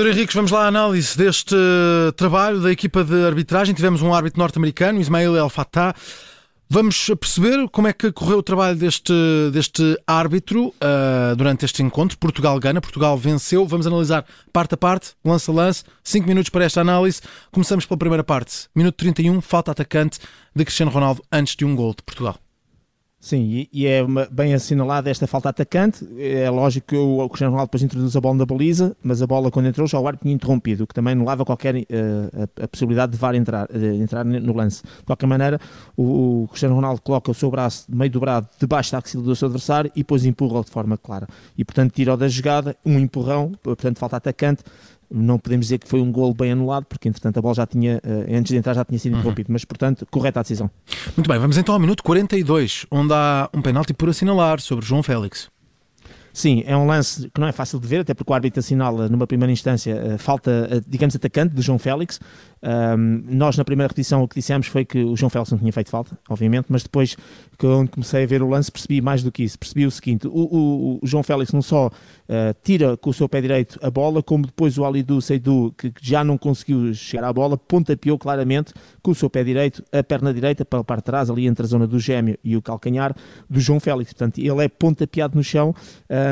Pedro Henriques, vamos lá à análise deste trabalho da equipa de arbitragem. Tivemos um árbitro norte-americano, Ismail El Fattah. Vamos perceber como é que correu o trabalho deste, deste árbitro uh, durante este encontro. Portugal ganha, Portugal venceu. Vamos analisar parte a parte, lance a lance. Cinco minutos para esta análise. Começamos pela primeira parte. Minuto 31, falta atacante de Cristiano Ronaldo antes de um gol de Portugal. Sim, e, é uma, bem assinalada esta falta atacante. É lógico que o, o Cristiano Ronaldo depois introduz a bola na baliza, mas a bola quando entrou já o árbitro tinha interrompido, o que também leva qualquer uh, a, a, possibilidade de VAR entrar, uh, entrar no lance. De qualquer maneira, o, o, Cristiano Ronaldo coloca o seu braço meio dobrado debaixo da axila do seu adversário e depois empurra-o de forma clara. E portanto tira-o da jogada, um empurrão, portanto falta atacante, não podemos dizer que foi um gol bem anulado, porque entretanto a bola já tinha, eh, antes de entrar já tinha sido uhum. interrompido, uhum. mas portanto, correta a decisão. Muito bem, vamos então ao minuto 42, onde há um penalti por assinalar sobre João Félix. Sim, é um lance que não é fácil de ver, até porque o árbitro assinala numa primeira instância falta, digamos, atacante de João Félix. Um, nós, na primeira repetição, o que dissemos foi que o João Félix não tinha feito falta, obviamente, mas depois, quando comecei a ver o lance, percebi mais do que isso. Percebi o seguinte: o, o, o João Félix não só uh, tira com o seu pé direito a bola, como depois o Alidu Seidu, que já não conseguiu chegar à bola, pontapeou claramente com o seu pé direito, a perna direita, para, para trás, ali entre a zona do gêmeo e o calcanhar do João Félix. Portanto, ele é pontapeado no chão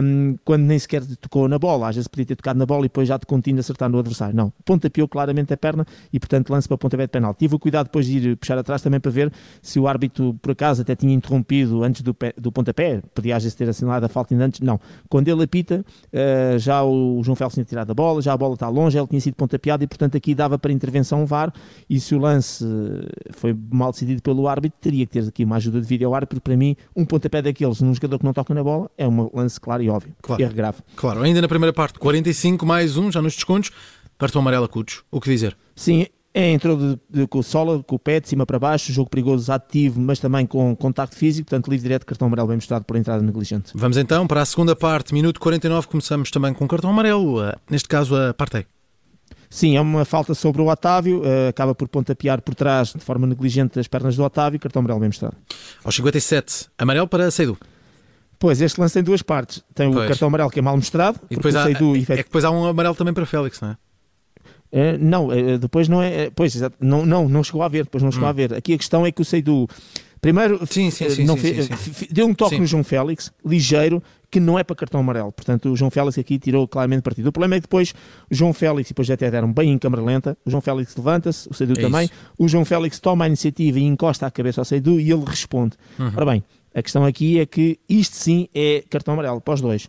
um, quando nem sequer tocou na bola. Às vezes podia ter tocado na bola e depois já de contínuo acertar no adversário. Não, pontapeou claramente a perna e portanto lance para pontapé de penal. Tive o cuidado depois de ir puxar atrás também para ver se o árbitro por acaso até tinha interrompido antes do, pé, do pontapé, podia às vezes ter assinalado a falta ainda antes, não. Quando ele apita, uh, já o João Félix tinha tirado a bola, já a bola está longe, ele tinha sido pontapeado e portanto aqui dava para intervenção VAR e se o lance foi mal decidido pelo árbitro, teria que ter aqui uma ajuda de vídeo ao árbitro, para mim um pontapé daqueles num jogador que não toca na bola é um lance claro e óbvio, claro. erro grave. Claro, ainda na primeira parte, 45 mais um, já nos descontos, cartão amarelo a o que dizer? Sim, é, entrou de, de, com o sola, com o pé de cima para baixo, jogo perigoso ativo, mas também com contacto físico, portanto livre direto, cartão amarelo bem mostrado por entrada negligente. Vamos então para a segunda parte, minuto 49, começamos também com cartão amarelo, eh, neste caso a Partey. Sim, é uma falta sobre o Otávio, uh, acaba por pontapear por trás de forma negligente as pernas do Otávio, cartão amarelo bem mostrado. Aos 57, amarelo para Seidu. Pois, este lance tem duas partes. Tem pois. o cartão amarelo que é mal mostrado, e depois há, Seidu, é, é que depois há um amarelo também para Félix, não é? Uh, não, uh, depois não é. Pois, não, não, não chegou a ver, depois não chegou hum. a ver. Aqui a questão é que o Seidu. Primeiro, sim, sim, sim, não fez, deu um toque no João Félix, ligeiro, que não é para cartão amarelo. Portanto, o João Félix aqui tirou claramente partido. O problema é que depois o João Félix, e depois até deram bem em câmara lenta, o João Félix levanta-se, o Seidu é também, isso. o João Félix toma a iniciativa e encosta a cabeça ao Seidu e ele responde. Uhum. Ora bem, a questão aqui é que isto sim é cartão amarelo para os dois.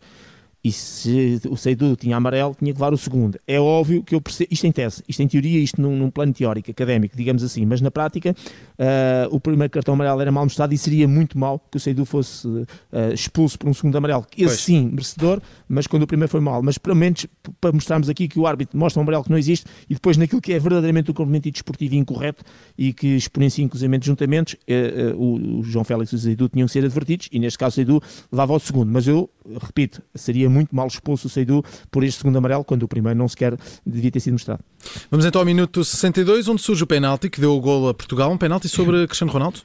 E se o Seidu tinha amarelo, tinha que levar o segundo. É óbvio que eu percebo, isto em tese, isto em teoria, isto num, num plano teórico, académico, digamos assim, mas na prática uh, o primeiro cartão amarelo era mal mostrado e seria muito mal que o Seidu fosse uh, expulso por um segundo amarelo. Esse pois. sim, merecedor, mas quando o primeiro foi mal. Mas pelo menos para mostrarmos aqui que o árbitro mostra um amarelo que não existe e depois naquilo que é verdadeiramente o comportamento desportivo incorreto e que exponencia inclusive juntamentos, uh, o, o, João Félix e o Seidu tinham que ser advertidos e neste caso o Seidu levava ao segundo. Mas eu, repito, seria muito mal expulso o Seidu por este segundo amarelo, quando o primeiro não sequer devia ter sido mostrado. Vamos então ao minuto 62, onde surge o penalti que deu o gol a Portugal, um penalti sobre Cristiano Ronaldo?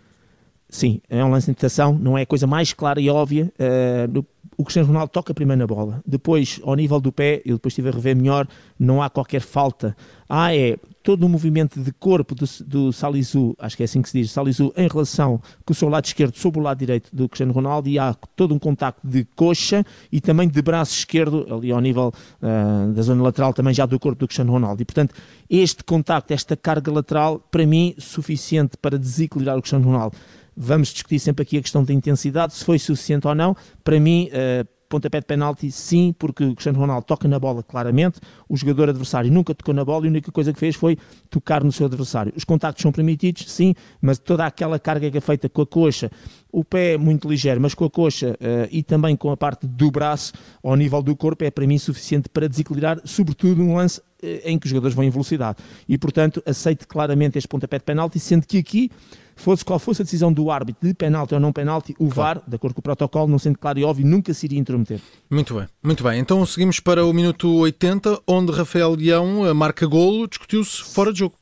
Sim, é um lance de interpretação, não é a coisa mais clara e óbvia. Uh, o Cristiano Ronaldo toca primeiro na bola, depois, ao nível do pé, eu depois estive a rever melhor, não há qualquer falta. Ah, é todo o movimento de corpo do, do Salisu, acho que é assim que se diz, Salisu, em relação com o seu lado esquerdo sobre o lado direito do Cristiano Ronaldo, e há todo um contacto de coxa e também de braço esquerdo, ali ao nível uh, da zona lateral, também já do corpo do Cristiano Ronaldo. E, portanto, este contacto, esta carga lateral, para mim, suficiente para desequilibrar o Cristiano Ronaldo. Vamos discutir sempre aqui a questão da intensidade, se foi suficiente ou não. Para mim, uh, pontapé de penalti, sim, porque o Cristiano Ronaldo toca na bola claramente, o jogador adversário nunca tocou na bola e a única coisa que fez foi tocar no seu adversário. Os contactos são permitidos, sim, mas toda aquela carga que é feita com a coxa, o pé é muito ligeiro, mas com a coxa uh, e também com a parte do braço ao nível do corpo é para mim suficiente para desequilibrar, sobretudo um lance em que os jogadores vão em velocidade. E portanto, aceito claramente este pontapé de penalti, sendo que aqui fosse qual fosse a decisão do árbitro de penalti ou não penalti, o claro. VAR, de acordo com o protocolo, não sendo claro e óbvio, nunca se iria intrometer. Muito bem, muito bem. Então seguimos para o minuto 80, onde Rafael Leão marca golo, discutiu-se fora de jogo.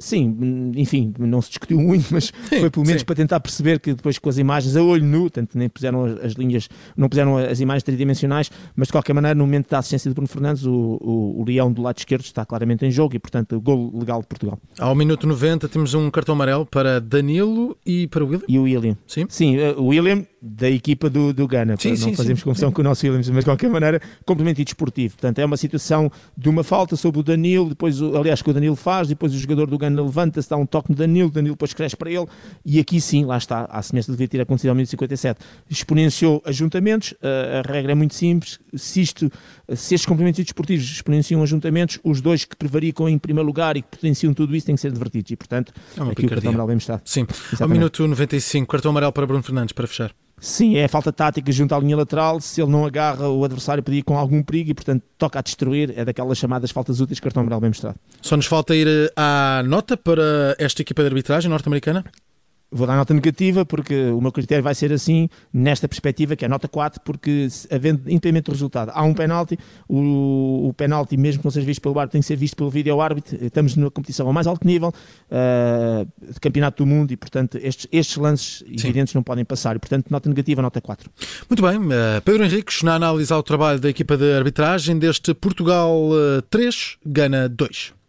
Sim, enfim, não se discutiu muito, mas foi pelo menos sim. para tentar perceber que depois com as imagens a olho nu, tanto nem puseram as linhas, não puseram as imagens tridimensionais, mas de qualquer maneira, no momento da assistência de Bruno Fernandes, o, o, o Leão do lado esquerdo está claramente em jogo e, portanto, o gol legal de Portugal. Ao minuto 90 temos um cartão amarelo para Danilo e para o William. E o William. Sim, sim eh, o William da equipa do, do Ghana, sim, para sim, não fazermos confusão com o nosso Williams, mas de qualquer maneira, complemento e desportivo. Portanto, é uma situação de uma falta sobre o Danilo, depois, aliás, que o Danilo faz, depois o jogador do Ghana levanta-se, dá um toque no Danilo, Danilo depois cresce para ele, e aqui sim, lá está, a semelhança do que ter acontecido ao minuto 57. Exponenciou ajuntamentos, a, a regra é muito simples, se, isto, se estes complementos desportivos exponenciam ajuntamentos, os dois que prevaricam em primeiro lugar e que potenciam tudo isso têm que ser divertidos, e portanto, é aqui picardia. o cartão amarelo bem está. Sim, Exatamente. ao minuto 95, cartão amarelo para Bruno Fernandes, para fechar. Sim, é falta tática junto à linha lateral. Se ele não agarra, o adversário podia ir com algum perigo e, portanto, toca a destruir. É daquelas chamadas faltas úteis, cartão amarelo bem mostrado. Só nos falta ir eh, à nota para esta equipa de arbitragem norte-americana? Vou dar nota negativa porque o meu critério vai ser assim, nesta perspectiva, que é nota 4, porque havendo independente do resultado, há um penalti, o, o penalti, mesmo que não seja visto pelo árbitro, tem que ser visto pelo vídeo árbitro. Estamos numa competição ao mais alto nível uh, de campeonato do mundo e, portanto, estes, estes lances Sim. evidentes não podem passar. E, portanto, nota negativa, nota 4. Muito bem. Uh, Pedro Henriques, na análise ao trabalho da equipa de arbitragem deste Portugal uh, 3, Gana 2.